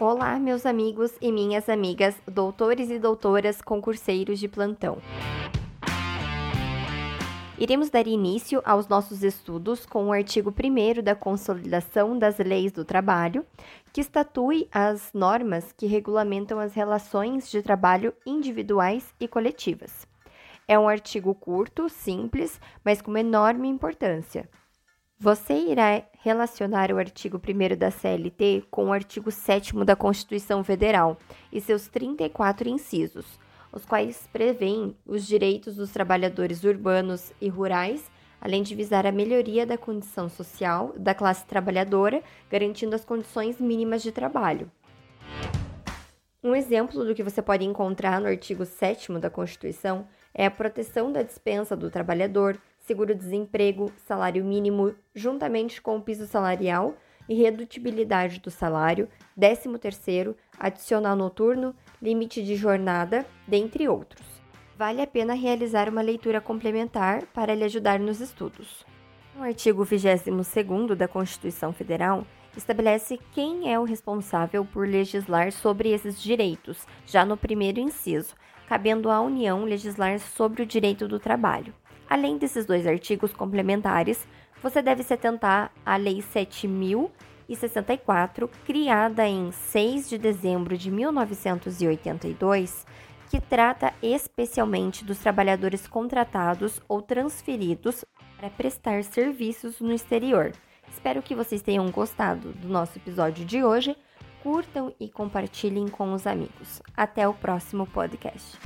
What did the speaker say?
Olá, meus amigos e minhas amigas, doutores e doutoras concurseiros de plantão. Iremos dar início aos nossos estudos com o artigo 1 da Consolidação das Leis do Trabalho, que estatui as normas que regulamentam as relações de trabalho individuais e coletivas. É um artigo curto, simples, mas com enorme importância. Você irá relacionar o artigo 1 da CLT com o artigo 7 da Constituição Federal e seus 34 incisos, os quais prevêem os direitos dos trabalhadores urbanos e rurais, além de visar a melhoria da condição social da classe trabalhadora, garantindo as condições mínimas de trabalho. Um exemplo do que você pode encontrar no artigo 7 da Constituição é a proteção da dispensa do trabalhador, seguro-desemprego, salário mínimo, juntamente com o piso salarial e redutibilidade do salário, 13º, adicional noturno, limite de jornada, dentre outros. Vale a pena realizar uma leitura complementar para lhe ajudar nos estudos. O artigo 22º da Constituição Federal estabelece quem é o responsável por legislar sobre esses direitos, já no primeiro inciso, cabendo à União legislar sobre o direito do trabalho. Além desses dois artigos complementares, você deve se atentar à Lei 7.064, criada em 6 de dezembro de 1982, que trata especialmente dos trabalhadores contratados ou transferidos para prestar serviços no exterior. Espero que vocês tenham gostado do nosso episódio de hoje. Curtam e compartilhem com os amigos. Até o próximo podcast.